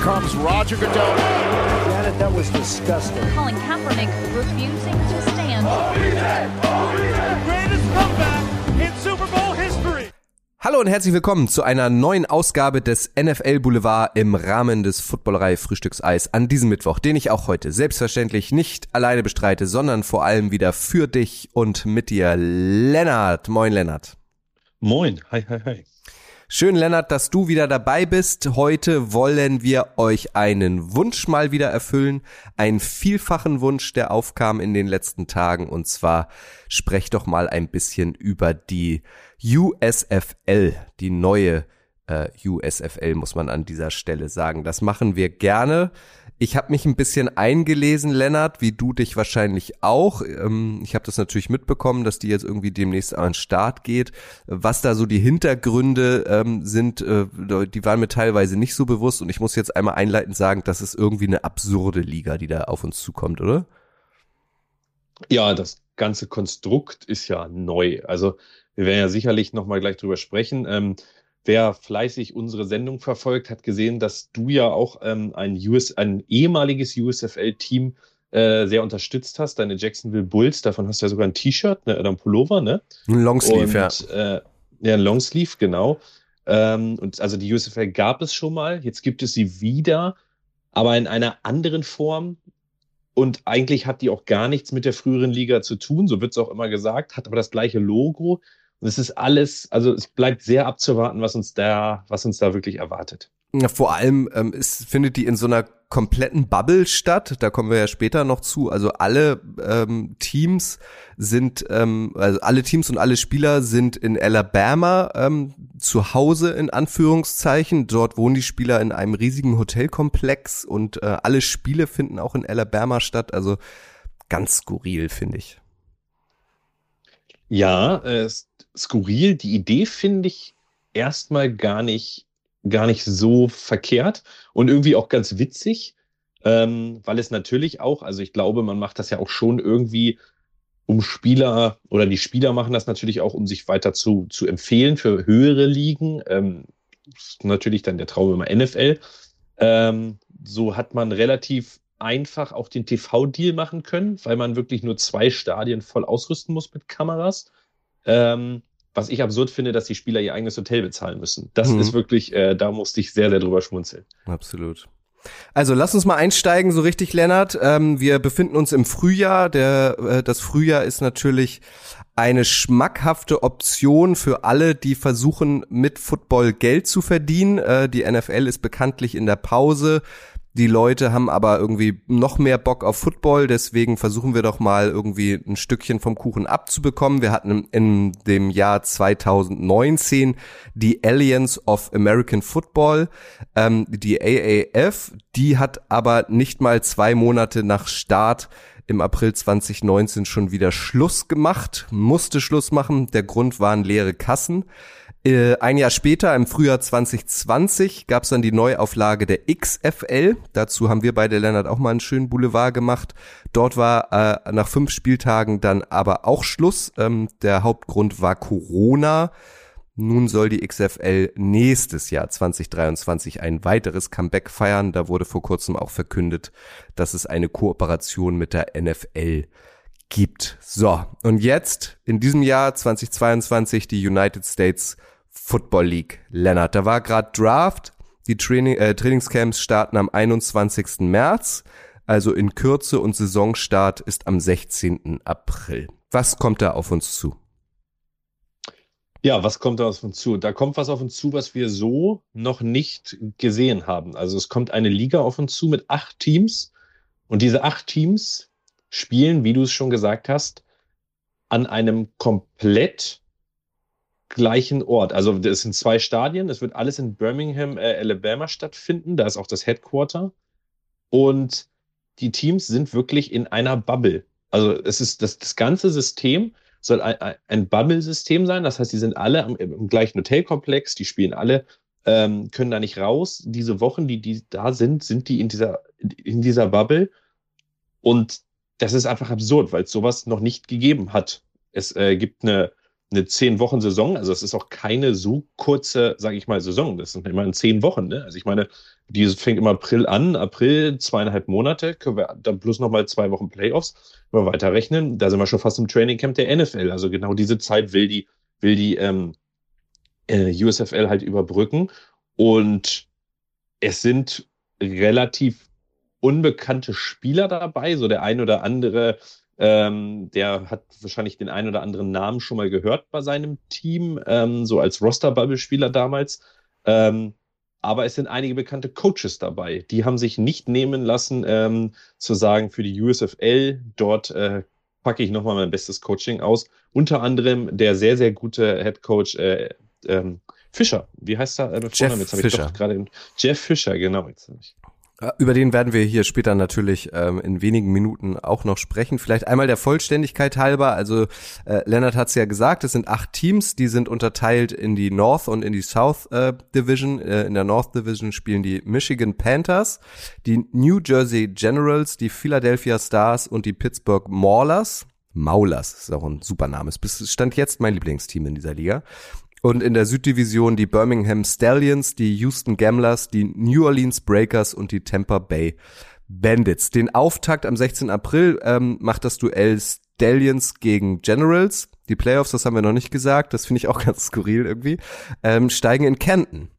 comes Roger Goodell. Janet, that was disgusting. Colin Kaepernick refusing to stand. Greatest comeback in Super Bowl history. Hallo und herzlich willkommen zu einer neuen Ausgabe des NFL Boulevard im Rahmen des Footballerei Frühstückseis an diesem Mittwoch, den ich auch heute selbstverständlich nicht alleine bestreite, sondern vor allem wieder für dich und mit dir, Lennart. Moin, Lennart. Moin, hi, hi, hi. Schön, Lennart, dass du wieder dabei bist. Heute wollen wir euch einen Wunsch mal wieder erfüllen. Einen vielfachen Wunsch, der aufkam in den letzten Tagen. Und zwar sprecht doch mal ein bisschen über die USFL, die neue äh, USFL, muss man an dieser Stelle sagen. Das machen wir gerne. Ich habe mich ein bisschen eingelesen, Lennart, wie du dich wahrscheinlich auch. Ähm, ich habe das natürlich mitbekommen, dass die jetzt irgendwie demnächst an den Start geht. Was da so die Hintergründe ähm, sind, äh, die waren mir teilweise nicht so bewusst. Und ich muss jetzt einmal einleitend sagen, das ist irgendwie eine absurde Liga, die da auf uns zukommt, oder? Ja, das ganze Konstrukt ist ja neu. Also wir werden ja sicherlich nochmal gleich drüber sprechen. Ähm, Wer fleißig unsere Sendung verfolgt, hat gesehen, dass du ja auch ähm, ein, US, ein ehemaliges USFL-Team äh, sehr unterstützt hast, deine Jacksonville Bulls. Davon hast du ja sogar ein T-Shirt ne, oder ein Pullover, ne? Ein Longsleeve, und, ja. Äh, ja, ein Longsleeve, genau. Ähm, und also die USFL gab es schon mal, jetzt gibt es sie wieder, aber in einer anderen Form. Und eigentlich hat die auch gar nichts mit der früheren Liga zu tun, so wird es auch immer gesagt, hat aber das gleiche Logo. Und es ist alles, also es bleibt sehr abzuwarten, was uns da, was uns da wirklich erwartet. Ja, vor allem ähm, es findet die in so einer kompletten Bubble statt. Da kommen wir ja später noch zu. Also alle ähm, Teams sind, ähm, also alle Teams und alle Spieler sind in Alabama ähm, zu Hause in Anführungszeichen. Dort wohnen die Spieler in einem riesigen Hotelkomplex und äh, alle Spiele finden auch in Alabama statt. Also ganz skurril finde ich. Ja, äh, skurril. Die Idee finde ich erstmal gar nicht, gar nicht so verkehrt und irgendwie auch ganz witzig, ähm, weil es natürlich auch, also ich glaube, man macht das ja auch schon irgendwie, um Spieler oder die Spieler machen das natürlich auch, um sich weiter zu, zu empfehlen für höhere Ligen. Ähm, ist natürlich dann der Traum immer NFL. Ähm, so hat man relativ einfach auch den TV-Deal machen können, weil man wirklich nur zwei Stadien voll ausrüsten muss mit Kameras. Ähm, was ich absurd finde, dass die Spieler ihr eigenes Hotel bezahlen müssen. Das mhm. ist wirklich, äh, da musste ich sehr, sehr drüber schmunzeln. Absolut. Also lass uns mal einsteigen, so richtig, Lennart. Ähm, wir befinden uns im Frühjahr. Der, äh, das Frühjahr ist natürlich eine schmackhafte Option für alle, die versuchen, mit Football Geld zu verdienen. Äh, die NFL ist bekanntlich in der Pause. Die Leute haben aber irgendwie noch mehr Bock auf Football, deswegen versuchen wir doch mal irgendwie ein Stückchen vom Kuchen abzubekommen. Wir hatten in dem Jahr 2019 die Alliance of American Football, ähm, die AAF, die hat aber nicht mal zwei Monate nach Start im April 2019 schon wieder Schluss gemacht, musste Schluss machen. Der Grund waren leere Kassen. Äh, ein Jahr später, im Frühjahr 2020, gab es dann die Neuauflage der XFL. Dazu haben wir beide, Lennart, auch mal einen schönen Boulevard gemacht. Dort war äh, nach fünf Spieltagen dann aber auch Schluss. Ähm, der Hauptgrund war Corona. Nun soll die XFL nächstes Jahr 2023 ein weiteres Comeback feiern. Da wurde vor kurzem auch verkündet, dass es eine Kooperation mit der NFL gibt. So, und jetzt in diesem Jahr 2022 die United States Football League. Lennart, da war gerade Draft. Die Training, äh, Trainingscamps starten am 21. März. Also in Kürze und Saisonstart ist am 16. April. Was kommt da auf uns zu? Ja, was kommt da auf uns zu? Da kommt was auf uns zu, was wir so noch nicht gesehen haben. Also es kommt eine Liga auf uns zu mit acht Teams. Und diese acht Teams spielen, wie du es schon gesagt hast, an einem komplett gleichen Ort. Also es sind zwei Stadien. Es wird alles in Birmingham, äh, Alabama stattfinden. Da ist auch das Headquarter. Und die Teams sind wirklich in einer Bubble. Also es ist das, das ganze System soll ein, ein Bubble-System sein. Das heißt, die sind alle im, im gleichen Hotelkomplex. Die spielen alle, ähm, können da nicht raus. Diese Wochen, die, die da sind, sind die in dieser, in dieser Bubble. Und das ist einfach absurd, weil es sowas noch nicht gegeben hat. Es äh, gibt eine eine zehn Wochen Saison. Also es ist auch keine so kurze, sage ich mal, Saison. Das sind immer in zehn Wochen. Ne? Also ich meine, die fängt im April an, April zweieinhalb Monate, können wir dann plus nochmal zwei Wochen Playoffs, wenn wir weiterrechnen. Da sind wir schon fast im Trainingcamp der NFL. Also genau diese Zeit will die, will die ähm, äh, USFL halt überbrücken. Und es sind relativ unbekannte Spieler dabei, so der ein oder andere ähm, der hat wahrscheinlich den einen oder anderen Namen schon mal gehört bei seinem Team, ähm, so als Roster-Bubble-Spieler damals. Ähm, aber es sind einige bekannte Coaches dabei. Die haben sich nicht nehmen lassen, ähm, zu sagen, für die USFL, dort äh, packe ich nochmal mein bestes Coaching aus. Unter anderem der sehr, sehr gute Head Coach äh, ähm, Fischer. Wie heißt er? Äh, Jeff Fischer. Jeff Fischer, genau. Jetzt habe ich über den werden wir hier später natürlich ähm, in wenigen Minuten auch noch sprechen. Vielleicht einmal der Vollständigkeit halber. Also äh, Leonard hat es ja gesagt, es sind acht Teams, die sind unterteilt in die North und in die South äh, Division. Äh, in der North Division spielen die Michigan Panthers, die New Jersey Generals, die Philadelphia Stars und die Pittsburgh Maulers. Maulers ist auch ein super Name. Es stand jetzt mein Lieblingsteam in dieser Liga. Und in der Süddivision die Birmingham Stallions, die Houston Gamblers, die New Orleans Breakers und die Tampa Bay Bandits. Den Auftakt am 16. April ähm, macht das Duell Stallions gegen Generals. Die Playoffs, das haben wir noch nicht gesagt, das finde ich auch ganz skurril irgendwie, ähm, steigen in Canton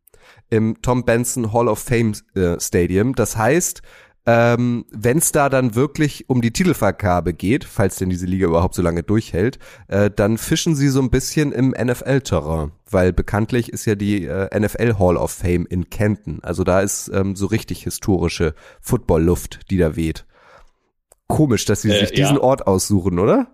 im Tom Benson Hall of Fame äh, Stadium. Das heißt, ähm, wenn es da dann wirklich um die Titelvergabe geht, falls denn diese Liga überhaupt so lange durchhält, äh, dann fischen sie so ein bisschen im NFL-Terrain, weil bekanntlich ist ja die äh, NFL Hall of Fame in Kenton. Also da ist ähm, so richtig historische Football-Luft, die da weht. Komisch, dass sie äh, sich diesen ja. Ort aussuchen, oder?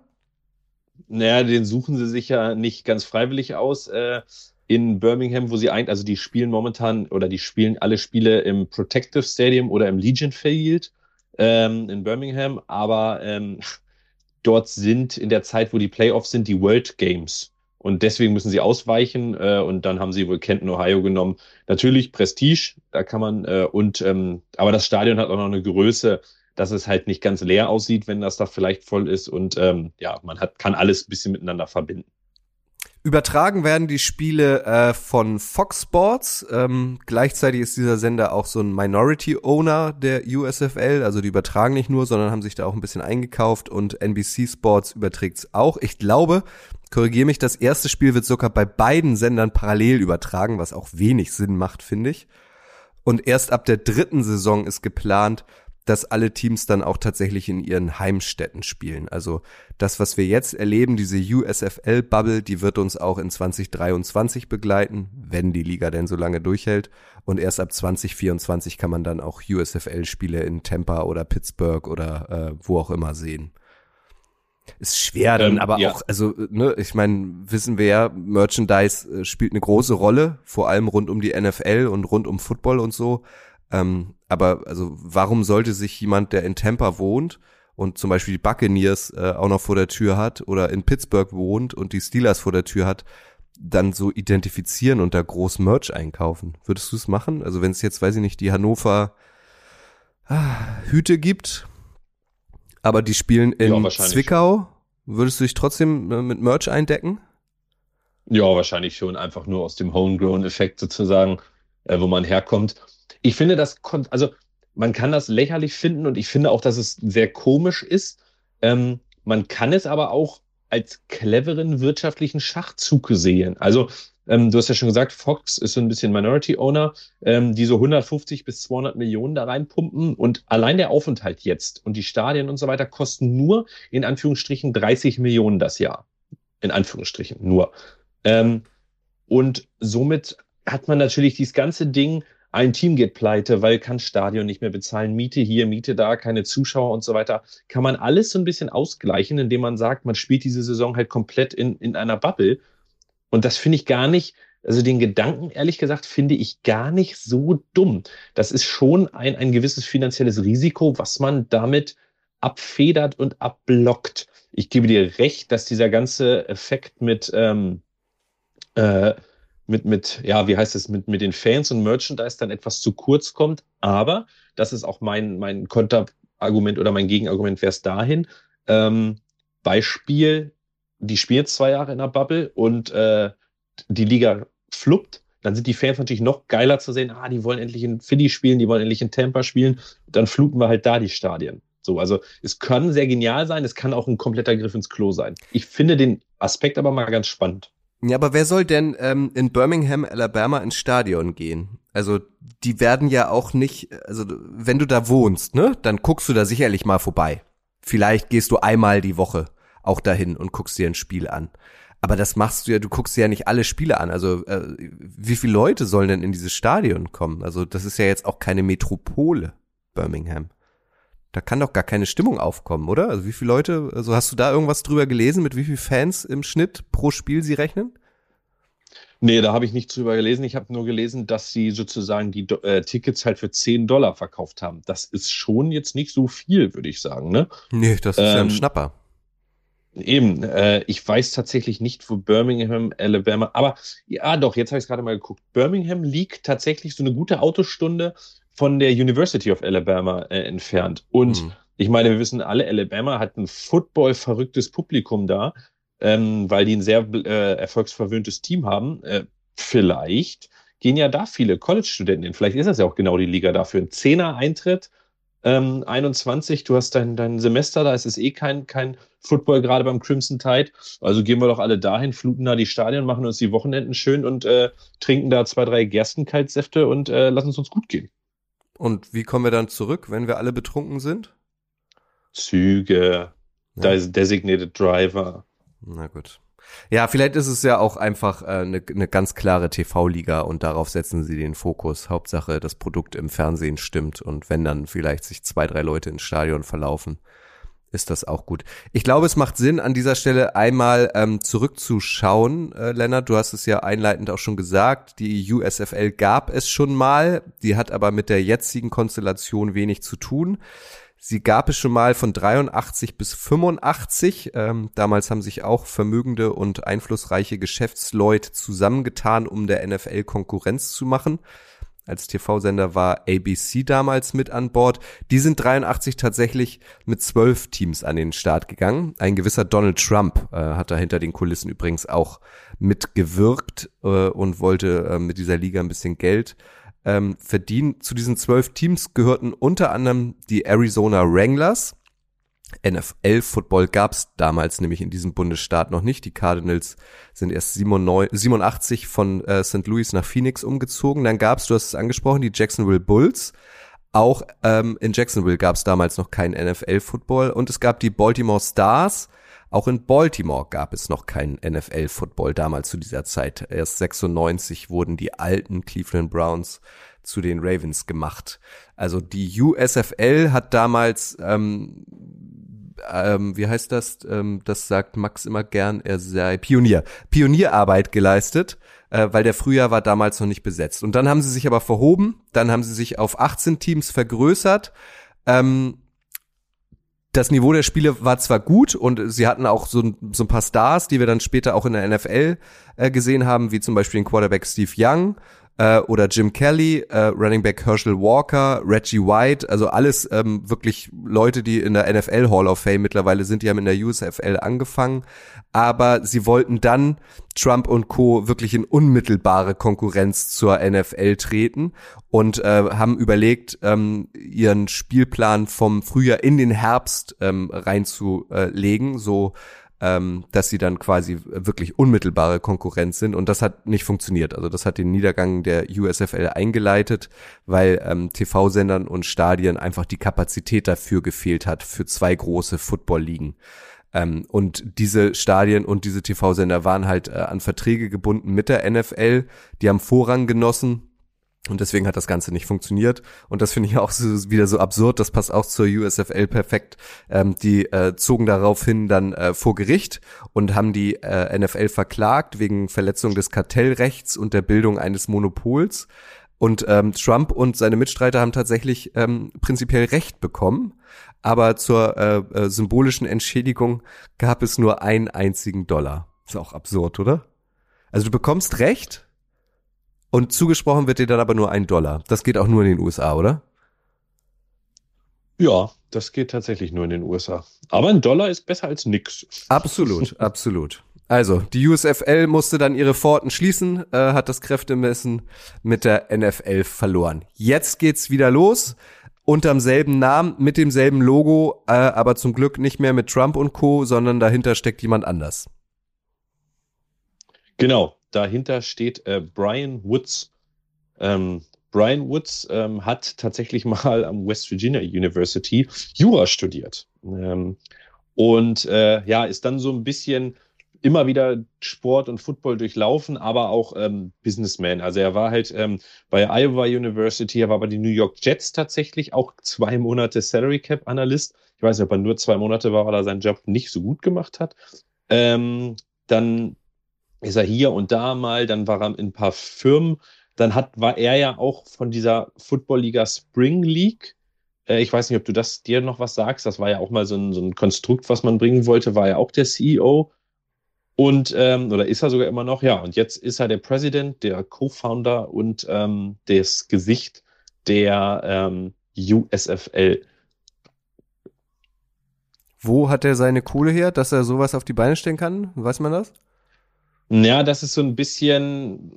Naja, den suchen sie sich ja nicht ganz freiwillig aus. Äh, in Birmingham, wo sie eigentlich, also die spielen momentan oder die spielen alle Spiele im Protective Stadium oder im Legion Field ähm, in Birmingham, aber ähm, dort sind in der Zeit, wo die Playoffs sind, die World Games. Und deswegen müssen sie ausweichen äh, und dann haben sie wohl Kenton, Ohio genommen. Natürlich Prestige, da kann man, äh, und ähm, aber das Stadion hat auch noch eine Größe, dass es halt nicht ganz leer aussieht, wenn das da vielleicht voll ist. Und ähm, ja, man hat, kann alles ein bisschen miteinander verbinden. Übertragen werden die Spiele äh, von Fox Sports. Ähm, gleichzeitig ist dieser Sender auch so ein Minority Owner der USFL. Also die übertragen nicht nur, sondern haben sich da auch ein bisschen eingekauft und NBC Sports überträgt's auch. Ich glaube, korrigiere mich, das erste Spiel wird sogar bei beiden Sendern parallel übertragen, was auch wenig Sinn macht, finde ich. Und erst ab der dritten Saison ist geplant, dass alle Teams dann auch tatsächlich in ihren Heimstätten spielen. Also das, was wir jetzt erleben, diese USFL-Bubble, die wird uns auch in 2023 begleiten, wenn die Liga denn so lange durchhält. Und erst ab 2024 kann man dann auch USFL-Spiele in Tampa oder Pittsburgh oder äh, wo auch immer sehen. Ist schwer dann, ähm, aber ja. auch, also, ne, ich meine, wissen wir ja, Merchandise äh, spielt eine große Rolle, vor allem rund um die NFL und rund um Football und so. Ähm, aber also warum sollte sich jemand, der in Tampa wohnt und zum Beispiel die Buccaneers äh, auch noch vor der Tür hat oder in Pittsburgh wohnt und die Steelers vor der Tür hat, dann so identifizieren und da groß Merch einkaufen? Würdest du es machen? Also wenn es jetzt, weiß ich nicht, die Hannover ah, Hüte gibt, aber die spielen in ja, Zwickau, würdest du dich trotzdem äh, mit Merch eindecken? Ja, wahrscheinlich schon, einfach nur aus dem Homegrown-Effekt sozusagen, äh, wo man herkommt ich finde das, also man kann das lächerlich finden und ich finde auch, dass es sehr komisch ist. Ähm, man kann es aber auch als cleveren wirtschaftlichen Schachzug sehen. Also ähm, du hast ja schon gesagt, Fox ist so ein bisschen Minority Owner, ähm, die so 150 bis 200 Millionen da reinpumpen und allein der Aufenthalt jetzt und die Stadien und so weiter kosten nur in Anführungsstrichen 30 Millionen das Jahr. In Anführungsstrichen nur. Ähm, und somit hat man natürlich dieses ganze Ding ein Team geht pleite, weil kann Stadion nicht mehr bezahlen, Miete hier, Miete da, keine Zuschauer und so weiter. Kann man alles so ein bisschen ausgleichen, indem man sagt, man spielt diese Saison halt komplett in, in einer Bubble. Und das finde ich gar nicht, also den Gedanken, ehrlich gesagt, finde ich gar nicht so dumm. Das ist schon ein, ein gewisses finanzielles Risiko, was man damit abfedert und abblockt. Ich gebe dir recht, dass dieser ganze Effekt mit, ähm, äh, mit, mit, ja, wie heißt es, mit, mit den Fans und Merchandise dann etwas zu kurz kommt. Aber das ist auch mein, mein Konterargument oder mein Gegenargument wäre es dahin. Ähm, Beispiel die spielen zwei Jahre in der Bubble und äh, die Liga fluppt, dann sind die Fans natürlich noch geiler zu sehen, ah, die wollen endlich in Philly spielen, die wollen endlich in Tampa spielen, dann fluten wir halt da die Stadien. So, also es kann sehr genial sein, es kann auch ein kompletter Griff ins Klo sein. Ich finde den Aspekt aber mal ganz spannend. Ja, aber wer soll denn ähm, in Birmingham, Alabama ins Stadion gehen? Also die werden ja auch nicht, also wenn du da wohnst, ne, dann guckst du da sicherlich mal vorbei. Vielleicht gehst du einmal die Woche auch dahin und guckst dir ein Spiel an. Aber das machst du ja, du guckst dir ja nicht alle Spiele an. Also äh, wie viele Leute sollen denn in dieses Stadion kommen? Also das ist ja jetzt auch keine Metropole, Birmingham. Da kann doch gar keine Stimmung aufkommen, oder? Also wie viele Leute, also hast du da irgendwas drüber gelesen, mit wie vielen Fans im Schnitt pro Spiel sie rechnen? Nee, da habe ich nichts drüber gelesen. Ich habe nur gelesen, dass sie sozusagen die äh, Tickets halt für 10 Dollar verkauft haben. Das ist schon jetzt nicht so viel, würde ich sagen, ne? Nee, das ist ähm, ja ein ähm, Schnapper. Eben, äh, ich weiß tatsächlich nicht, wo Birmingham, Alabama, aber ja doch, jetzt habe ich es gerade mal geguckt. Birmingham liegt tatsächlich so eine gute Autostunde von der University of Alabama äh, entfernt. Und mhm. ich meine, wir wissen alle, Alabama hat ein Football-verrücktes Publikum da, ähm, weil die ein sehr äh, erfolgsverwöhntes Team haben. Äh, vielleicht gehen ja da viele College-Studenten hin. Vielleicht ist das ja auch genau die Liga dafür. Ein Zehner-Eintritt ähm, 21, du hast dein, dein Semester, da ist es eh kein, kein Football gerade beim Crimson Tide. Also gehen wir doch alle dahin, fluten da die Stadien, machen uns die Wochenenden schön und äh, trinken da zwei, drei Gerstenkaltsäfte und äh, lassen es uns gut gehen. Und wie kommen wir dann zurück, wenn wir alle betrunken sind? Züge, ja. Designated Driver. Na gut. Ja, vielleicht ist es ja auch einfach eine äh, ne ganz klare TV-Liga und darauf setzen sie den Fokus. Hauptsache, das Produkt im Fernsehen stimmt und wenn dann vielleicht sich zwei, drei Leute ins Stadion verlaufen, ist das auch gut. Ich glaube, es macht Sinn, an dieser Stelle einmal ähm, zurückzuschauen, äh, Lennart. Du hast es ja einleitend auch schon gesagt. Die USFL gab es schon mal. Die hat aber mit der jetzigen Konstellation wenig zu tun. Sie gab es schon mal von 83 bis 85. Ähm, damals haben sich auch vermögende und einflussreiche Geschäftsleute zusammengetan, um der NFL Konkurrenz zu machen. Als TV-Sender war ABC damals mit an Bord. Die sind 83 tatsächlich mit zwölf Teams an den Start gegangen. Ein gewisser Donald Trump äh, hat da hinter den Kulissen übrigens auch mitgewirkt äh, und wollte äh, mit dieser Liga ein bisschen Geld ähm, verdienen. Zu diesen zwölf Teams gehörten unter anderem die Arizona Wranglers. NFL-Football gab es damals nämlich in diesem Bundesstaat noch nicht. Die Cardinals sind erst 87 von äh, St. Louis nach Phoenix umgezogen. Dann gab es, du hast es angesprochen, die Jacksonville Bulls. Auch ähm, in Jacksonville gab es damals noch keinen NFL-Football. Und es gab die Baltimore Stars. Auch in Baltimore gab es noch keinen NFL-Football damals zu dieser Zeit. Erst 96 wurden die alten Cleveland Browns zu den Ravens gemacht. Also die USFL hat damals, ähm, ähm, wie heißt das? Ähm, das sagt Max immer gern, er sei Pionier. Pionierarbeit geleistet, äh, weil der Frühjahr war damals noch nicht besetzt. Und dann haben sie sich aber verhoben, dann haben sie sich auf 18 Teams vergrößert. Ähm, das Niveau der Spiele war zwar gut und sie hatten auch so, so ein paar Stars, die wir dann später auch in der NFL äh, gesehen haben, wie zum Beispiel den Quarterback Steve Young äh, oder Jim Kelly, äh, Running Back Herschel Walker, Reggie White, also alles ähm, wirklich Leute, die in der NFL Hall of Fame mittlerweile sind, die haben in der USFL angefangen, aber sie wollten dann Trump und Co. wirklich in unmittelbare Konkurrenz zur NFL treten und äh, haben überlegt, ähm, ihren Spielplan vom Frühjahr in den Herbst ähm, reinzulegen, so ähm, dass sie dann quasi wirklich unmittelbare Konkurrenz sind. Und das hat nicht funktioniert. Also das hat den Niedergang der USFL eingeleitet, weil ähm, TV-Sendern und Stadien einfach die Kapazität dafür gefehlt hat für zwei große Football-Ligen. Ähm, und diese Stadien und diese TV-Sender waren halt äh, an Verträge gebunden mit der NFL. Die haben Vorrang genossen und deswegen hat das Ganze nicht funktioniert. Und das finde ich auch so, wieder so absurd. Das passt auch zur USFL perfekt. Ähm, die äh, zogen daraufhin dann äh, vor Gericht und haben die äh, NFL verklagt wegen Verletzung des Kartellrechts und der Bildung eines Monopols. Und ähm, Trump und seine Mitstreiter haben tatsächlich ähm, prinzipiell Recht bekommen. Aber zur äh, äh, symbolischen Entschädigung gab es nur einen einzigen Dollar. Ist auch absurd, oder? Also du bekommst Recht, und zugesprochen wird dir dann aber nur ein Dollar. Das geht auch nur in den USA, oder? Ja, das geht tatsächlich nur in den USA. Aber ein Dollar ist besser als nix. Absolut, absolut. Also, die USFL musste dann ihre Pforten schließen, äh, hat das Kräftemessen mit der NFL verloren. Jetzt geht's wieder los, unterm selben Namen, mit demselben Logo, äh, aber zum Glück nicht mehr mit Trump und Co., sondern dahinter steckt jemand anders. Genau, dahinter steht äh, Brian Woods. Ähm, Brian Woods ähm, hat tatsächlich mal am West Virginia University Jura studiert. Ähm, und äh, ja, ist dann so ein bisschen immer wieder Sport und Football durchlaufen, aber auch ähm, Businessman. Also er war halt ähm, bei Iowa University, er war bei den New York Jets tatsächlich auch zwei Monate Salary Cap Analyst. Ich weiß nicht, ob er nur zwei Monate war, weil er seinen Job nicht so gut gemacht hat. Ähm, dann ist er hier und da mal, dann war er in ein paar Firmen. Dann hat, war er ja auch von dieser Football Liga Spring League. Äh, ich weiß nicht, ob du das dir noch was sagst. Das war ja auch mal so ein, so ein Konstrukt, was man bringen wollte, war ja auch der CEO. Und, ähm, oder ist er sogar immer noch, ja. Und jetzt ist er der Präsident, der Co-Founder und ähm, das Gesicht der ähm, USFL. Wo hat er seine Kohle her, dass er sowas auf die Beine stellen kann? Weiß man das? Ja, das ist so ein bisschen,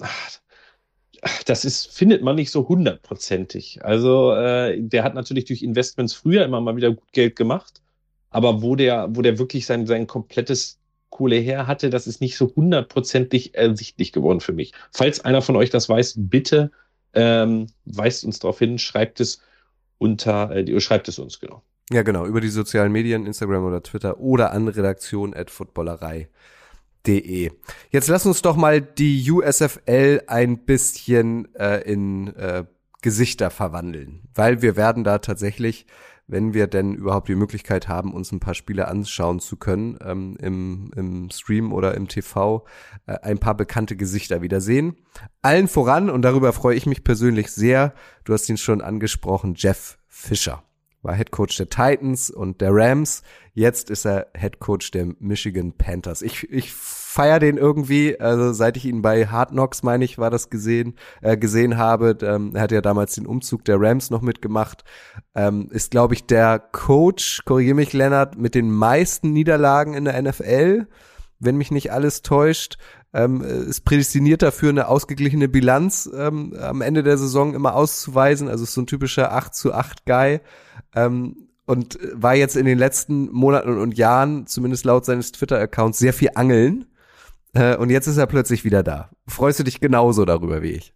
das ist, findet man nicht so hundertprozentig. Also, äh, der hat natürlich durch Investments früher immer mal wieder gut Geld gemacht. Aber wo der, wo der wirklich sein, sein komplettes Kohle her hatte, das ist nicht so hundertprozentig ersichtlich geworden für mich. Falls einer von euch das weiß, bitte ähm, weist uns darauf hin, schreibt es unter, äh, schreibt es uns, genau. Ja, genau, über die sozialen Medien, Instagram oder Twitter oder an redaktion at footballerei.de. Jetzt lass uns doch mal die USFL ein bisschen äh, in äh, Gesichter verwandeln, weil wir werden da tatsächlich wenn wir denn überhaupt die Möglichkeit haben, uns ein paar Spiele anschauen zu können, ähm, im, im Stream oder im TV, äh, ein paar bekannte Gesichter wieder sehen. Allen voran, und darüber freue ich mich persönlich sehr, du hast ihn schon angesprochen, Jeff Fischer war Head Coach der Titans und der Rams. Jetzt ist er Head Coach der Michigan Panthers. Ich, ich feier den irgendwie, also seit ich ihn bei Hard Knocks, meine ich, war das gesehen, äh, gesehen habe. Ähm, er hat ja damals den Umzug der Rams noch mitgemacht. Ähm, ist, glaube ich, der Coach, korrigiere mich, Lennart, mit den meisten Niederlagen in der NFL, wenn mich nicht alles täuscht. Ähm, ist prädestiniert dafür, eine ausgeglichene Bilanz ähm, am Ende der Saison immer auszuweisen. Also ist so ein typischer 8 zu 8 Guy ähm, und war jetzt in den letzten Monaten und Jahren, zumindest laut seines Twitter-Accounts, sehr viel angeln. Äh, und jetzt ist er plötzlich wieder da. Freust du dich genauso darüber wie ich?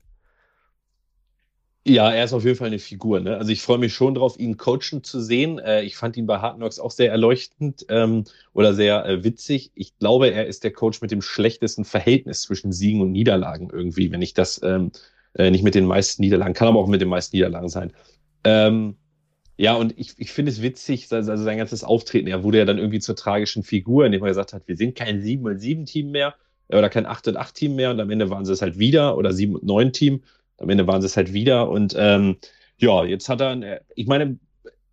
Ja, er ist auf jeden Fall eine Figur. Ne? Also ich freue mich schon drauf, ihn coachen zu sehen. Äh, ich fand ihn bei Hard Knocks auch sehr erleuchtend ähm, oder sehr äh, witzig. Ich glaube, er ist der Coach mit dem schlechtesten Verhältnis zwischen Siegen und Niederlagen irgendwie, wenn ich das ähm, äh, nicht mit den meisten Niederlagen, kann aber auch mit den meisten Niederlagen sein. Ähm, ja, und ich, ich finde es witzig, also sein ganzes Auftreten, er wurde ja dann irgendwie zur tragischen Figur, indem er gesagt hat, wir sind kein 7 und 7 Team mehr äh, oder kein 8 und 8 Team mehr. Und am Ende waren sie es halt wieder oder 7 und 9 Team, am Ende waren sie es halt wieder. Und ähm, ja, jetzt hat er, ich meine,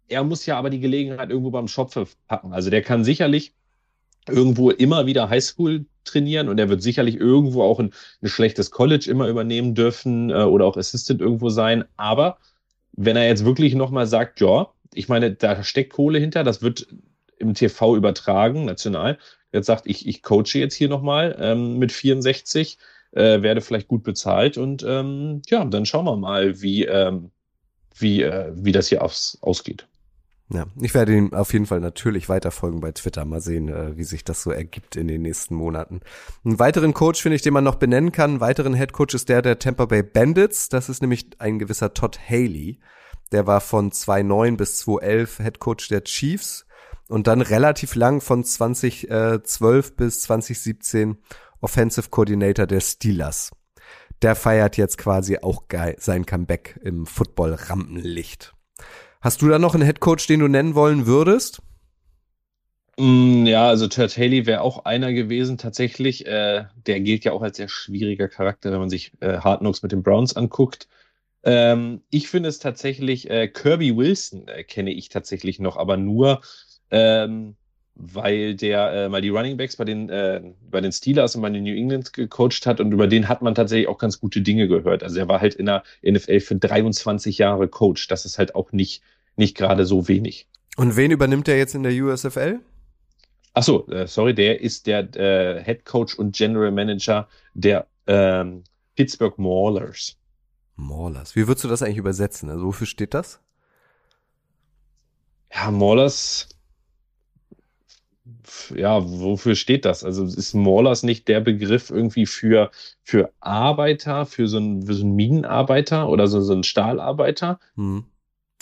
er muss ja aber die Gelegenheit irgendwo beim Schopfe packen. Also der kann sicherlich irgendwo immer wieder Highschool trainieren und er wird sicherlich irgendwo auch ein, ein schlechtes College immer übernehmen dürfen äh, oder auch Assistant irgendwo sein, aber wenn er jetzt wirklich nochmal sagt, ja, ich meine, da steckt Kohle hinter, das wird im TV übertragen, national. Jetzt sagt, ich, ich coache jetzt hier nochmal ähm, mit 64, äh, werde vielleicht gut bezahlt und ähm, ja, dann schauen wir mal, wie, ähm, wie, äh, wie das hier aufs, ausgeht. Ja, ich werde ihm auf jeden Fall natürlich weiterfolgen bei Twitter. Mal sehen, äh, wie sich das so ergibt in den nächsten Monaten. Einen weiteren Coach finde ich, den man noch benennen kann. Einen weiteren Head Coach ist der der Tampa Bay Bandits. Das ist nämlich ein gewisser Todd Haley. Der war von 2009 bis 2011 Head Coach der Chiefs und dann relativ lang von 2012 bis 2017 Offensive Coordinator der Steelers. Der feiert jetzt quasi auch geil sein Comeback im Football-Rampenlicht. Hast du da noch einen Headcoach, den du nennen wollen würdest? Mm, ja, also Ted Haley wäre auch einer gewesen tatsächlich. Äh, der gilt ja auch als sehr schwieriger Charakter, wenn man sich äh, Hard Knocks mit den Browns anguckt. Ähm, ich finde es tatsächlich, äh, Kirby Wilson äh, kenne ich tatsächlich noch, aber nur, ähm, weil der äh, mal die Running Backs bei den, äh, bei den Steelers und bei den New England gecoacht hat und über den hat man tatsächlich auch ganz gute Dinge gehört. Also er war halt in der NFL für 23 Jahre Coach. Das ist halt auch nicht, nicht gerade so wenig. Und wen übernimmt er jetzt in der USFL? Ach so, äh, sorry, der ist der äh, Head Coach und General Manager der ähm, Pittsburgh Maulers. Maulers. Wie würdest du das eigentlich übersetzen? Also wofür steht das? Ja, Maulers. Ja, wofür steht das? Also ist Maulers nicht der Begriff irgendwie für, für Arbeiter, für so einen, für so einen Minenarbeiter oder so, so einen Stahlarbeiter? Hm.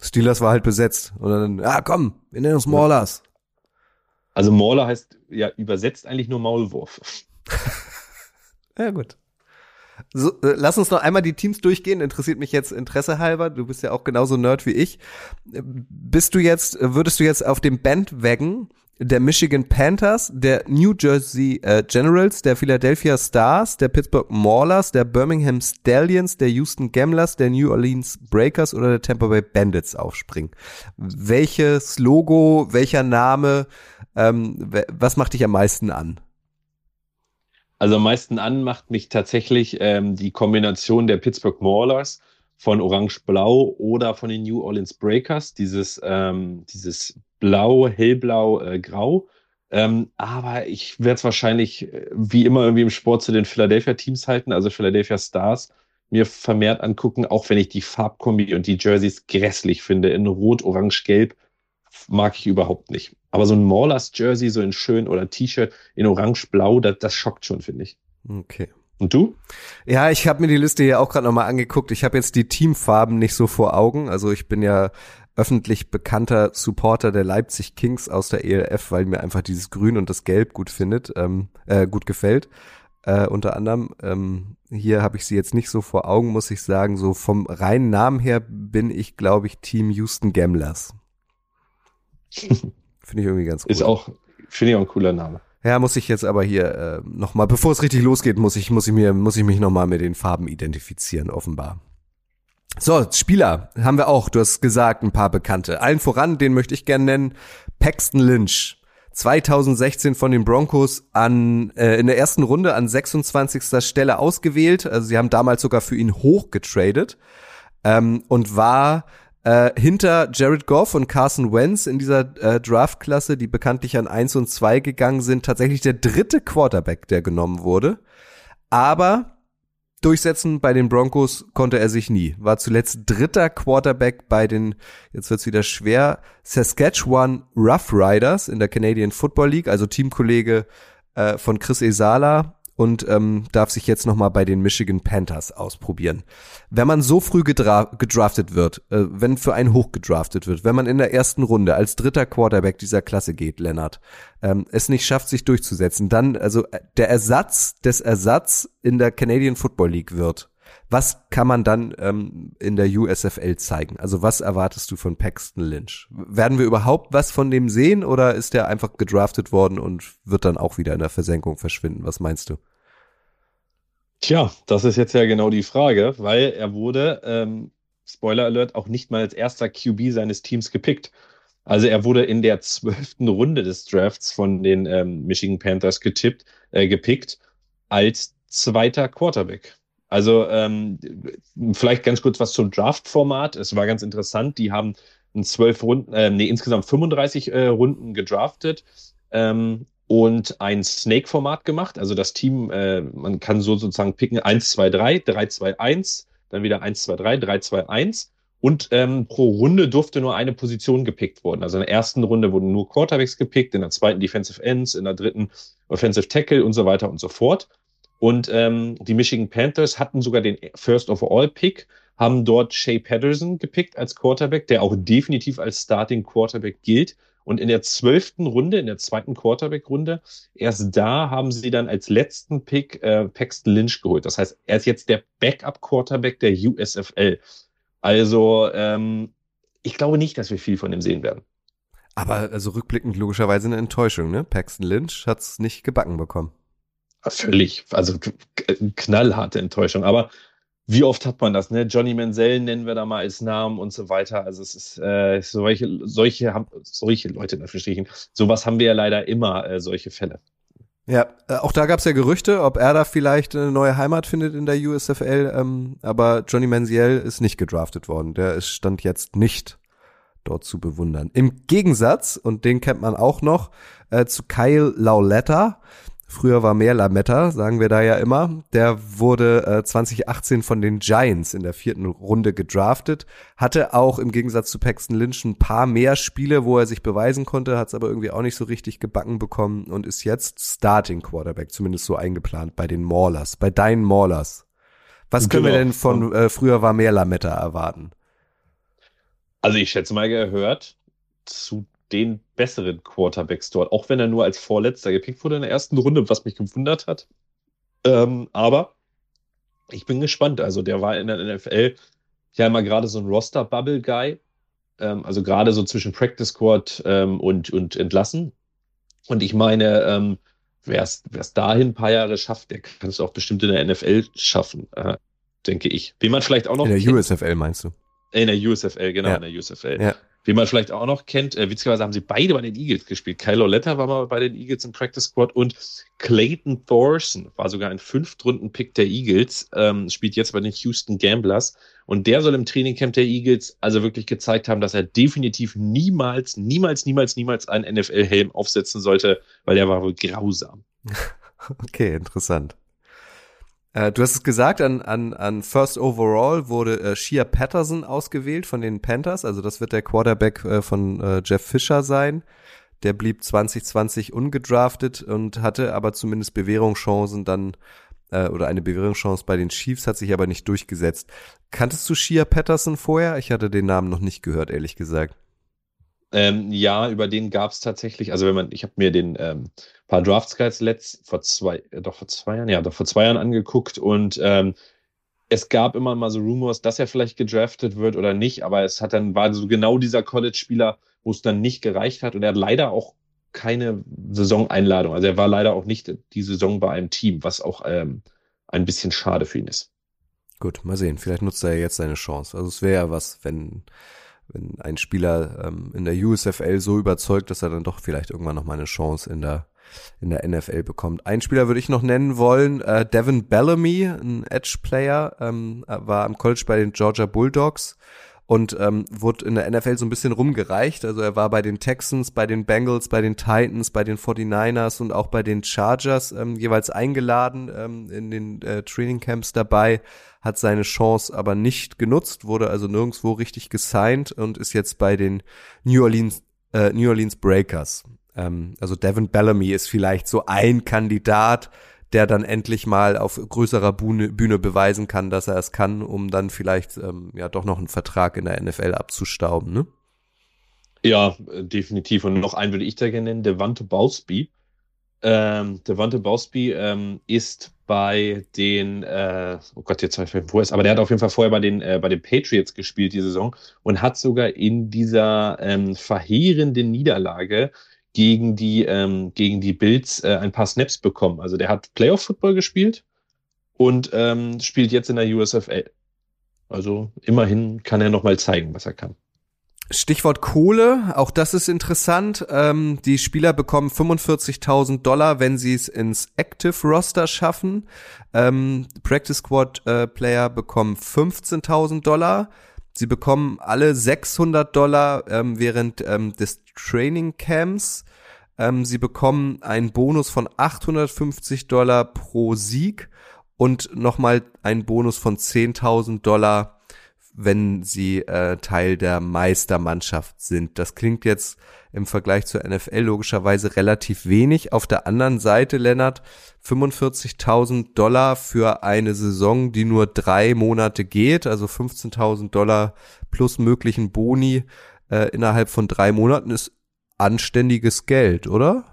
Steelers war halt besetzt. Und dann, ah komm, wir nennen uns Maulers. Also Mauler heißt ja übersetzt eigentlich nur Maulwurf. ja, gut. So, äh, lass uns noch einmal die Teams durchgehen. Interessiert mich jetzt Interesse halber. Du bist ja auch genauso Nerd wie ich. Bist du jetzt, würdest du jetzt auf dem Bandwagon der Michigan Panthers, der New Jersey äh, Generals, der Philadelphia Stars, der Pittsburgh Maulers, der Birmingham Stallions, der Houston Gamblers, der New Orleans Breakers oder der Tampa Bay Bandits aufspringen? Welches Logo, welcher Name, ähm, was macht dich am meisten an? Also am meisten an macht mich tatsächlich ähm, die Kombination der Pittsburgh Maulers von Orange-Blau oder von den New Orleans Breakers, dieses, ähm, dieses Blau, Hellblau, äh, Grau. Ähm, aber ich werde es wahrscheinlich äh, wie immer irgendwie im Sport zu den Philadelphia Teams halten, also Philadelphia Stars, mir vermehrt angucken, auch wenn ich die Farbkombi und die Jerseys grässlich finde. In Rot, Orange, Gelb mag ich überhaupt nicht. Aber so ein Maulers Jersey, so in schön oder T-Shirt in Orange-Blau, das, das schockt schon, finde ich. Okay. Und du? Ja, ich habe mir die Liste hier auch gerade nochmal angeguckt. Ich habe jetzt die Teamfarben nicht so vor Augen. Also ich bin ja öffentlich bekannter Supporter der Leipzig Kings aus der ELF, weil mir einfach dieses Grün und das Gelb gut findet, ähm, äh, gut gefällt. Äh, unter anderem, ähm, hier habe ich sie jetzt nicht so vor Augen, muss ich sagen. So vom reinen Namen her bin ich, glaube ich, Team Houston Gamblers. Finde ich irgendwie ganz cool. Ist auch, finde ich auch ein cooler Name. Ja, muss ich jetzt aber hier äh, noch mal, bevor es richtig losgeht, muss ich muss ich mir muss ich mich noch mal mit den Farben identifizieren, offenbar. So, Spieler haben wir auch. Du hast gesagt, ein paar bekannte. Allen voran, den möchte ich gerne nennen, Paxton Lynch. 2016 von den Broncos an äh, in der ersten Runde an 26. Stelle ausgewählt. Also sie haben damals sogar für ihn hochgetradet ähm, und war äh, hinter Jared Goff und Carson Wentz in dieser äh, Draftklasse, die bekanntlich an eins und zwei gegangen sind, tatsächlich der dritte Quarterback, der genommen wurde. Aber durchsetzen bei den Broncos konnte er sich nie. War zuletzt dritter Quarterback bei den, jetzt wird's wieder schwer, Saskatchewan Rough Riders in der Canadian Football League, also Teamkollege äh, von Chris Esala und ähm, darf sich jetzt nochmal bei den Michigan Panthers ausprobieren. Wenn man so früh gedra gedraftet wird, äh, wenn für einen hoch gedraftet wird, wenn man in der ersten Runde als dritter Quarterback dieser Klasse geht, Lennart, ähm, es nicht schafft, sich durchzusetzen, dann also äh, der Ersatz des Ersatz in der Canadian Football League wird. Was kann man dann ähm, in der USFL zeigen? Also was erwartest du von Paxton Lynch? Werden wir überhaupt was von dem sehen oder ist der einfach gedraftet worden und wird dann auch wieder in der Versenkung verschwinden? Was meinst du? Tja, das ist jetzt ja genau die Frage, weil er wurde, ähm, Spoiler Alert, auch nicht mal als erster QB seines Teams gepickt. Also er wurde in der zwölften Runde des Drafts von den ähm, Michigan Panthers getippt, äh, gepickt als zweiter Quarterback. Also ähm, vielleicht ganz kurz was zum Draft-Format. Es war ganz interessant. Die haben in zwölf Runden, äh, nee, insgesamt 35 äh, Runden gedraftet. Ähm, und ein Snake-Format gemacht. Also das Team, äh, man kann so sozusagen picken 1, 2, 3, 3, 2, 1, dann wieder 1, 2, 3, 3, 2, 1. Und ähm, pro Runde durfte nur eine Position gepickt worden. Also in der ersten Runde wurden nur Quarterbacks gepickt, in der zweiten Defensive Ends, in der dritten Offensive Tackle und so weiter und so fort. Und ähm, die Michigan Panthers hatten sogar den First of All Pick, haben dort Shea Patterson gepickt als Quarterback, der auch definitiv als Starting Quarterback gilt. Und in der zwölften Runde, in der zweiten Quarterback-Runde, erst da haben sie dann als letzten Pick äh, Paxton Lynch geholt. Das heißt, er ist jetzt der Backup-Quarterback der USFL. Also ähm, ich glaube nicht, dass wir viel von ihm sehen werden. Aber also rückblickend logischerweise eine Enttäuschung, ne? Paxton Lynch hat's nicht gebacken bekommen. Völlig, also knallharte Enttäuschung. Aber wie oft hat man das, ne? Johnny Menzel nennen wir da mal als Namen und so weiter. Also es ist äh, solche, solche haben solche Leute in Anführungsstrichen, sowas haben wir ja leider immer, äh, solche Fälle. Ja, äh, auch da gab es ja Gerüchte, ob er da vielleicht eine neue Heimat findet in der USFL, ähm, aber Johnny Manziel ist nicht gedraftet worden. Der ist stand jetzt nicht dort zu bewundern. Im Gegensatz, und den kennt man auch noch, äh, zu Kyle Lauletta, Früher war mehr Lametta, sagen wir da ja immer. Der wurde äh, 2018 von den Giants in der vierten Runde gedraftet. Hatte auch im Gegensatz zu Paxton Lynch ein paar mehr Spiele, wo er sich beweisen konnte, hat es aber irgendwie auch nicht so richtig gebacken bekommen und ist jetzt Starting Quarterback, zumindest so eingeplant bei den Maulers, bei deinen Maulers. Was können wir Genau. denn von äh, früher war mehr Lametta erwarten? Also ich schätze mal, er gehört zu den besseren Quarterbacks dort, auch wenn er nur als Vorletzter gepickt wurde in der ersten Runde, was mich gewundert hat. Ähm, aber ich bin gespannt. Also der war in der NFL ja immer gerade so ein Roster-Bubble-Guy. Ähm, also gerade so zwischen Practice Squad ähm, und, und entlassen. Und ich meine, ähm, wer es dahin ein paar Jahre schafft, der kann es auch bestimmt in der NFL schaffen, äh, denke ich. Wie man vielleicht auch noch In der kennt- USFL meinst du? in der USFL, genau, Ja. in der USFL. Ja. Wie man vielleicht auch noch kennt, äh, witzigerweise haben sie beide bei den Eagles gespielt. Kyle Oletta war mal bei den Eagles im Practice Squad und Clayton Thorson war sogar ein Fünftrunden-Pick der Eagles, ähm, spielt jetzt bei den Houston Gamblers. Und der soll im Trainingcamp der Eagles also wirklich gezeigt haben, dass er definitiv niemals, niemals, niemals, niemals einen NFL-Helm aufsetzen sollte, weil der war wohl grausam. Okay, interessant. Äh, du hast es gesagt, an, an, an First Overall wurde äh, Shea Patterson ausgewählt von den Panthers. Also das wird der Quarterback äh, von äh, Jeff Fisher sein. Der blieb 2020 ungedraftet und hatte aber zumindest Bewährungschancen dann äh, oder eine Bewährungschance bei den Chiefs, hat sich aber nicht durchgesetzt. Kanntest du Shea Patterson vorher? Ich hatte den Namen noch nicht gehört, ehrlich gesagt. Ähm, ja, über den gab es tatsächlich, also wenn man, ich habe mir den ähm, paar Draft Guides letzt vor zwei, äh, doch vor zwei Jahren, ja, doch vor zwei Jahren angeguckt und ähm, es gab immer mal so Rumors, dass er vielleicht gedraftet wird oder nicht, aber es hat dann, war so genau dieser College-Spieler, wo es dann nicht gereicht hat und er hat leider auch keine Saisoneinladung. Also er war leider auch nicht die Saison bei einem Team, was auch ähm, ein bisschen schade für ihn ist. Gut, mal sehen. Vielleicht nutzt er ja jetzt seine Chance. Also es wäre ja was, wenn, wenn ein Spieler ähm, in der USFL so überzeugt, dass er dann doch vielleicht irgendwann noch mal eine Chance in der in der NFL bekommt. Ein Spieler würde ich noch nennen wollen, äh, Devin Bellamy, ein Edge-Player, ähm, war am College bei den Georgia Bulldogs und ähm, wurde in der NFL so ein bisschen rumgereicht. Also er war bei den Texans, bei den Bengals, bei den Titans, bei den 49ers und auch bei den Chargers ähm, jeweils eingeladen ähm, in den äh, Trainingcamps dabei, hat seine Chance aber nicht genutzt, wurde also nirgendwo richtig gesigned und ist jetzt bei den New Orleans, äh, New Orleans Breakers. Ähm, also Devin Bellamy ist vielleicht so ein Kandidat, der dann endlich mal auf größerer Bühne, Bühne beweisen kann, dass er es kann, um dann vielleicht ähm, ja doch noch einen Vertrag in der NFL abzustauben, ne? Ja, äh, definitiv. Und noch einen würde ich da gerne nennen, Devante Bausby. Ähm, Devante Bausby ähm, ist bei den, äh, oh Gott, jetzt habe ich vergessen, wo ist, aber der hat auf jeden Fall vorher bei den, äh, bei den Patriots gespielt die Saison und hat sogar in dieser ähm, verheerenden Niederlage gegen die, ähm, gegen die Bills äh, ein paar Snaps bekommen. Also der hat Playoff-Football gespielt und ähm, spielt jetzt in der USFL. Also immerhin kann er nochmal zeigen, was er kann. Stichwort Kohle, auch das ist interessant. Ähm, die Spieler bekommen 45.000 Dollar, wenn sie es ins Active Roster schaffen. Ähm, Practice Squad äh, Player bekommen 15.000 Dollar. Sie bekommen alle 600 Dollar ähm, während ähm, des Training Camps. Ähm, sie bekommen einen Bonus von 850 Dollar pro Sieg und nochmal einen Bonus von 10.000 Dollar wenn sie äh, Teil der Meistermannschaft sind. Das klingt jetzt im Vergleich zur NFL logischerweise relativ wenig. Auf der anderen Seite, Lennart, 45.000 Dollar für eine Saison, die nur drei Monate geht, also 15.000 Dollar plus möglichen Boni äh, innerhalb von drei Monaten ist anständiges Geld, oder?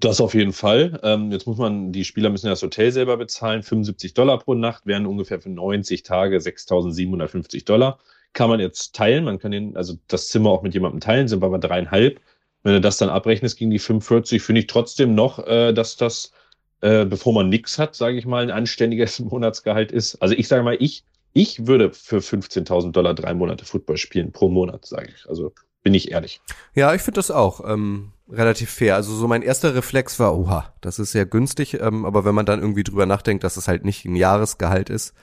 Das auf jeden Fall. Ähm, jetzt muss man, die Spieler müssen das Hotel selber bezahlen. 75 Dollar pro Nacht wären ungefähr für 90 Tage 6.750 Dollar. Kann man jetzt teilen. Man kann den, also das Zimmer auch mit jemandem teilen, sind wir aber dreieinhalb. Wenn du das dann abrechnest gegen die 45, finde ich trotzdem noch, äh, dass das, äh, bevor man nix hat, sage ich mal, ein anständiges Monatsgehalt ist. Also ich sage mal, ich, ich würde für 15.000 Dollar drei Monate Football spielen pro Monat, sage ich. Also bin ich ehrlich. Ja, ich finde das auch ähm, relativ fair. Also so mein erster Reflex war, oha, das ist sehr günstig, ähm, aber wenn man dann irgendwie drüber nachdenkt, dass es halt nicht ein Jahresgehalt ist,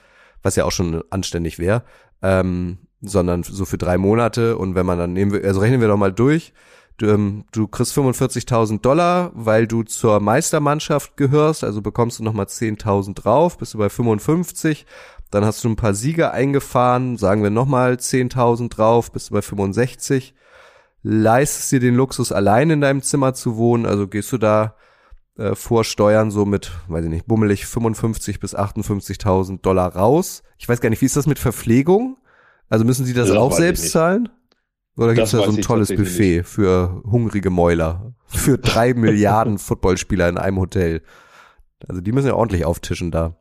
was ja auch schon anständig wäre, ähm, sondern so für drei Monate. Und wenn man dann nehmen wir, also rechnen wir doch mal durch. Du, ähm, du kriegst 45.000 Dollar, weil du zur Meistermannschaft gehörst, also bekommst du nochmal 10.000 drauf, bist du bei 55. Dann hast du ein paar Siege eingefahren, sagen wir nochmal 10.000 drauf, bist du bei 65. Leistest dir den Luxus, allein in deinem Zimmer zu wohnen, also gehst du da äh, vor Steuern so mit, weiß ich nicht, bummelig 55 bis 58.000 Dollar raus. Ich weiß gar nicht, wie ist das mit Verpflegung? Also müssen sie das, Das auch selbst nicht. zahlen? Oder gibt es da so ein tolles Buffet für hungrige Mäuler? Für drei Milliarden Footballspieler in einem Hotel. Also die müssen ja ordentlich auftischen da.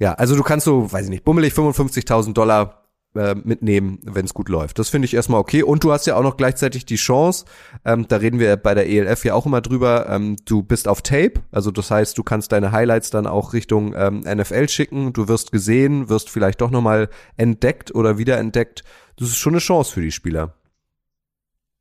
Ja, also du kannst so, weiß ich nicht, bummelig 55.000 Dollar äh, mitnehmen, wenn es gut läuft. Das finde ich erstmal okay. Und du hast ja auch noch gleichzeitig die Chance, ähm, da reden wir bei der ELF ja auch immer drüber, ähm, du bist auf Tape, also das heißt, du kannst deine Highlights dann auch Richtung ähm, NFL schicken, du wirst gesehen, wirst vielleicht doch nochmal entdeckt oder wiederentdeckt. Das ist schon eine Chance für die Spieler.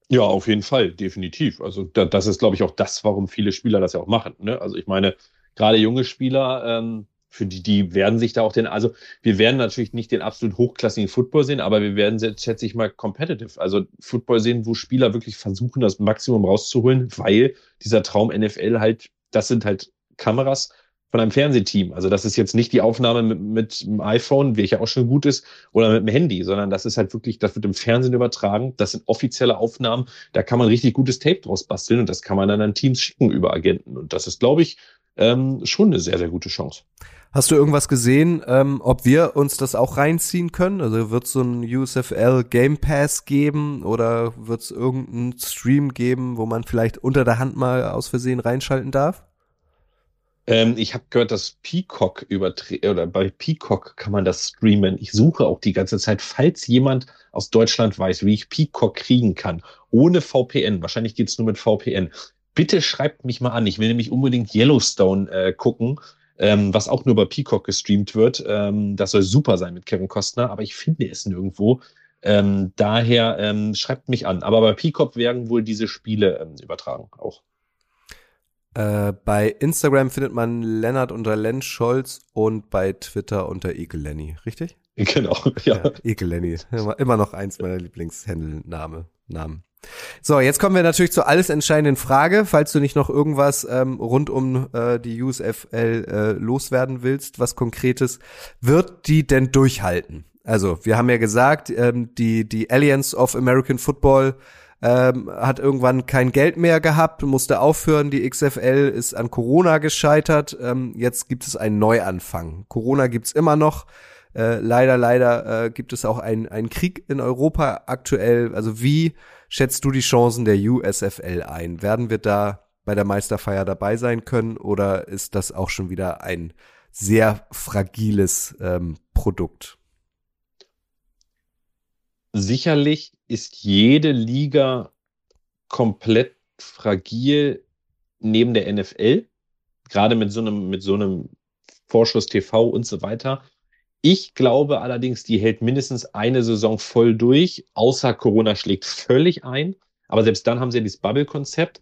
Ja, auf jeden Fall, definitiv. Also da, das ist, glaube ich, auch das, warum viele Spieler das ja auch machen. Ne? Also ich meine, gerade junge Spieler, ähm, für die, die werden sich da auch den, also wir werden natürlich nicht den absolut hochklassigen Football sehen, aber wir werden, schätze ich mal, competitive. Also Football sehen, wo Spieler wirklich versuchen, das Maximum rauszuholen, weil dieser Traum NFL halt, das sind halt Kameras von einem Fernsehteam. Also das ist jetzt nicht die Aufnahme mit, mit dem iPhone, welcher auch schon gut ist, oder mit dem Handy, sondern das ist halt wirklich, das wird im Fernsehen übertragen. Das sind offizielle Aufnahmen. Da kann man richtig gutes Tape draus basteln und das kann man dann an Teams schicken über Agenten. Und das ist, glaube ich, ähm, schon eine sehr, sehr gute Chance. Hast du irgendwas gesehen, ähm, ob wir uns das auch reinziehen können? Also wird es so ein USFL Game Pass geben oder wird es irgendeinen Stream geben, wo man vielleicht unter der Hand mal aus Versehen reinschalten darf? Ähm, ich habe gehört, dass Peacock übertre oder bei Peacock kann man das streamen. Ich suche auch die ganze Zeit, falls jemand aus Deutschland weiß, wie ich Peacock kriegen kann, ohne VPN. Wahrscheinlich geht's nur mit VPN. Bitte schreibt mich mal an. Ich will nämlich unbedingt Yellowstone äh, gucken, ähm, was auch nur bei Peacock gestreamt wird. Ähm, das soll super sein mit Kevin Costner, aber ich finde es nirgendwo. Ähm, daher ähm, schreibt mich an. Aber bei Peacock werden wohl diese Spiele ähm, übertragen auch. Äh, bei Instagram findet man Lennart unter Len Scholz und bei Twitter unter Ekel Lenny, richtig? Genau, ja. Ja, Ekel Lenny. Immer, immer noch eins meiner Lieblingshändel-Name, Namen. So, jetzt kommen wir natürlich zur alles entscheidenden Frage, falls du nicht noch irgendwas ähm, rund um äh, die USFL äh, loswerden willst, was konkretes, wird die denn durchhalten? Also, wir haben ja gesagt, ähm, die, die Alliance of American Football ähm, hat irgendwann kein Geld mehr gehabt, musste aufhören. Die XFL ist an Corona gescheitert. Ähm, jetzt gibt es einen Neuanfang. Corona gibt's immer noch. Äh, leider, leider äh, gibt es auch einen, einen Krieg in Europa aktuell. Also wie schätzt du die Chancen der USFL ein? Werden wir da bei der Meisterfeier dabei sein können oder ist das auch schon wieder ein sehr fragiles ähm, Produkt? sicherlich ist jede Liga komplett fragil neben der NFL, gerade mit so einem, mit so einem Vorschuss TV und so weiter. Ich glaube allerdings, die hält mindestens eine Saison voll durch, außer Corona schlägt völlig ein. Aber selbst dann haben sie ja dieses Bubble-Konzept.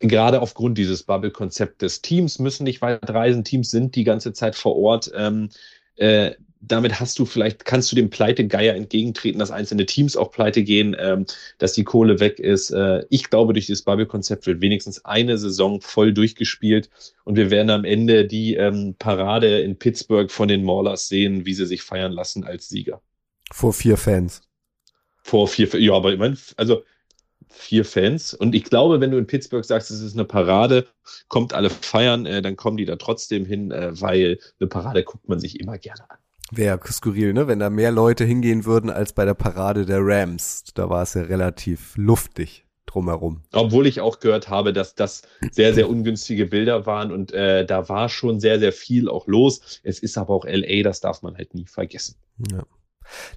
Gerade aufgrund dieses Bubble-Konzeptes. Teams müssen nicht weit reisen, Teams sind die ganze Zeit vor Ort. Ähm, äh, damit hast du vielleicht, kannst du dem Pleitegeier entgegentreten, dass einzelne Teams auch pleite gehen, ähm, dass die Kohle weg ist. Äh, ich glaube, durch dieses Bubble-Konzept wird wenigstens eine Saison voll durchgespielt und wir werden am Ende die ähm, Parade in Pittsburgh von den Maulers sehen, wie sie sich feiern lassen als Sieger. Vor vier Fans. Vor vier, ja, aber ich meine, also vier Fans. Und ich glaube, wenn du in Pittsburgh sagst, es ist eine Parade, kommt alle feiern, äh, dann kommen die da trotzdem hin, äh, weil eine Parade guckt man sich immer gerne an. Wäre skurril, ne? Wenn da mehr Leute hingehen würden als bei der Parade der Rams. Da war es ja relativ luftig drumherum. Obwohl ich auch gehört habe, dass das sehr, sehr ungünstige Bilder waren und äh, da war schon sehr, sehr viel auch los. Es ist aber auch LA, das darf man halt nie vergessen. Ja.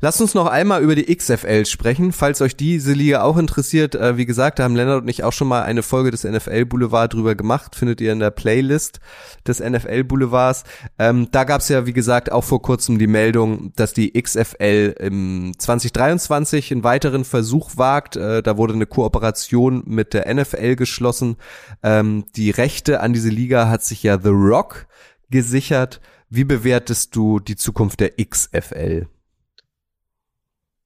Lasst uns noch einmal über die XFL sprechen, falls euch diese Liga auch interessiert. Äh, wie gesagt, da haben Lennart und ich auch schon mal eine Folge des NFL Boulevard drüber gemacht, findet ihr in der Playlist des NFL Boulevards. Ähm, da gab es ja, wie gesagt, auch vor kurzem die Meldung, dass die XFL im 2023 einen weiteren Versuch wagt. Äh, da wurde eine Kooperation mit der NFL geschlossen. Ähm, die Rechte an diese Liga hat sich ja The Rock gesichert. Wie bewertest du die Zukunft der XFL?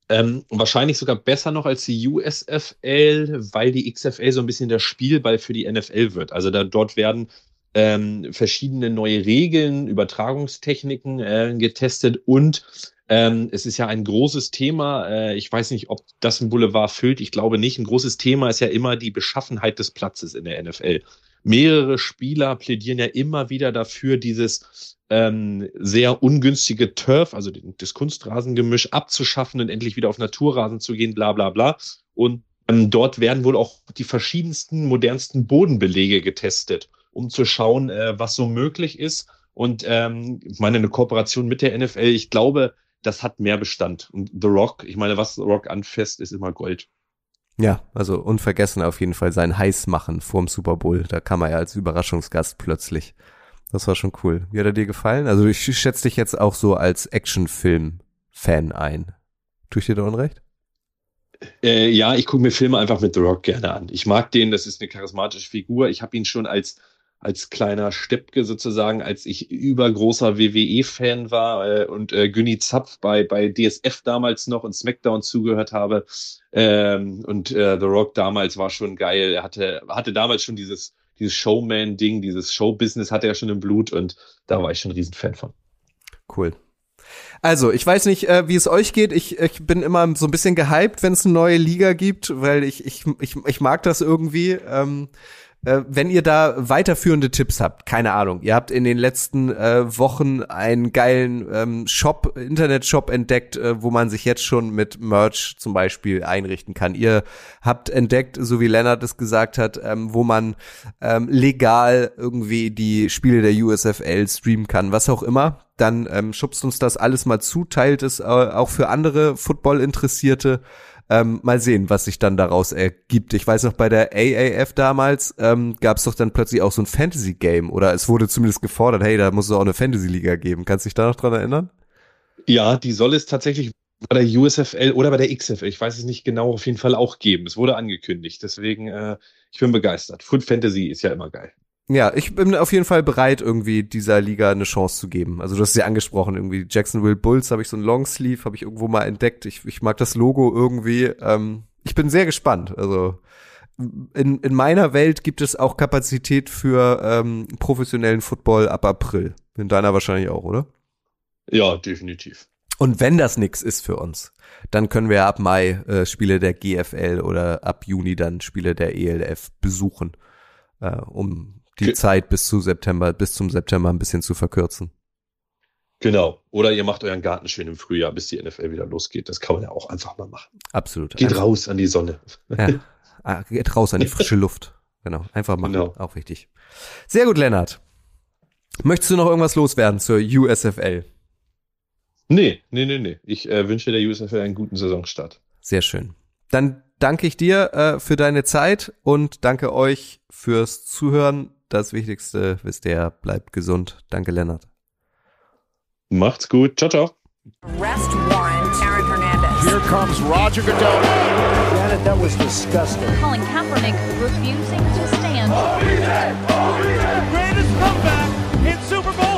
Ähm, wahrscheinlich sogar besser noch als die USFL, weil die XFL so ein bisschen der Spielball für die NFL wird. Also da, dort werden ähm, verschiedene neue Regeln, Übertragungstechniken äh, getestet und ähm, es ist ja ein großes Thema. Äh, ich weiß nicht, ob das ein Boulevard füllt. Ich glaube nicht. Ein großes Thema ist ja immer die Beschaffenheit des Platzes in der NFL. Mehrere Spieler plädieren ja immer wieder dafür, dieses ähm, sehr ungünstige Turf, also das Kunstrasengemisch abzuschaffen und endlich wieder auf Naturrasen zu gehen, bla bla bla. Und ähm, dort werden wohl auch die verschiedensten, modernsten Bodenbelege getestet, um zu schauen, äh, was so möglich ist. Und ähm, ich meine, eine Kooperation mit der NFL, ich glaube, das hat mehr Bestand. Und The Rock, ich meine, was The Rock anfasst, ist immer Gold. Ja, also unvergessen auf jeden Fall sein Heißmachen vorm Super Bowl. Da kam er ja als Überraschungsgast plötzlich. Das war schon cool. Wie hat er dir gefallen? Also ich schätze dich jetzt auch so als Actionfilm-Fan ein. Tue ich dir da unrecht? Äh, ja, ich gucke mir Filme einfach mit The Rock gerne an. Ich mag den, das ist eine charismatische Figur. Ich habe ihn schon als als kleiner Steppke sozusagen, als ich übergroßer WWE-Fan war äh, und äh, Günni Zapf bei, bei DSF damals noch und SmackDown zugehört habe. Ähm, und äh, The Rock damals war schon geil. Er hatte, hatte damals schon dieses dieses Showman-Ding, dieses Show-Business hat er schon im Blut und da war ich schon ein Riesenfan von. Cool. Also, ich weiß nicht, äh, wie es euch geht. Ich, ich bin immer so ein bisschen gehypt, wenn es eine neue Liga gibt, weil ich, ich, ich, ich mag das irgendwie. Ähm, äh, wenn ihr da weiterführende Tipps habt, keine Ahnung, ihr habt in den letzten äh, Wochen einen geilen ähm, Shop, Internet-Shop entdeckt, äh, wo man sich jetzt schon mit Merch zum Beispiel einrichten kann. Ihr habt entdeckt, so wie Lennart es gesagt hat, ähm, wo man ähm, legal irgendwie die Spiele der USFL streamen kann, was auch immer. Dann ähm, schubst uns das alles mal zu, teilt es äh, auch für andere Football-Interessierte. Ähm, mal sehen, was sich dann daraus ergibt. Ich weiß noch, bei der AAF damals ähm, gab es doch dann plötzlich auch so ein Fantasy-Game oder es wurde zumindest gefordert, hey, da muss es auch eine Fantasy-Liga geben. Kannst du dich da noch dran erinnern? Ja, die soll es tatsächlich bei der USFL oder bei der XFL, ich weiß es nicht genau, auf jeden Fall auch geben. Es wurde angekündigt. Deswegen, äh, ich bin begeistert. Food Fantasy ist ja immer geil. Ja, ich bin auf jeden Fall bereit, irgendwie dieser Liga eine Chance zu geben. Also du hast ja angesprochen, irgendwie Jacksonville Bulls habe ich so ein Longsleeve, habe ich irgendwo mal entdeckt. Ich, ich mag das Logo irgendwie. Ähm, ich bin sehr gespannt. Also in, in meiner Welt gibt es auch Kapazität für ähm, professionellen Football ab April. In deiner wahrscheinlich auch, oder? Ja, definitiv. Und wenn das nix ist für uns, dann können wir ab Mai äh, Spiele der GFL oder ab Juni dann Spiele der ELF besuchen, äh, um die Ge Zeit bis zu September, bis zum September ein bisschen zu verkürzen. Genau. Oder ihr macht euren Garten schön im Frühjahr, bis die NFL wieder losgeht. Das kann man ja auch einfach mal machen. Absolut. Geht einfach. raus an die Sonne. Ja. Ah, geht raus an die frische Luft. Genau. Einfach machen. Genau. Auch wichtig. Sehr gut, Lennart. Möchtest du noch irgendwas loswerden zur USFL? Nee, nee, nee, nee. Ich äh, wünsche der USFL einen guten Saisonstart. Sehr schön. Dann danke ich dir äh, für deine Zeit und danke euch fürs Zuhören das Wichtigste wisst ihr, bleibt gesund. Danke, Lennart. Macht's gut. Ciao, ciao. Arrest warrant, Aaron Hernandez. Here comes Roger Goodell. Janet, that was disgusting. Colin Kaepernick refusing to stand. Greatest comeback in Super Bowl.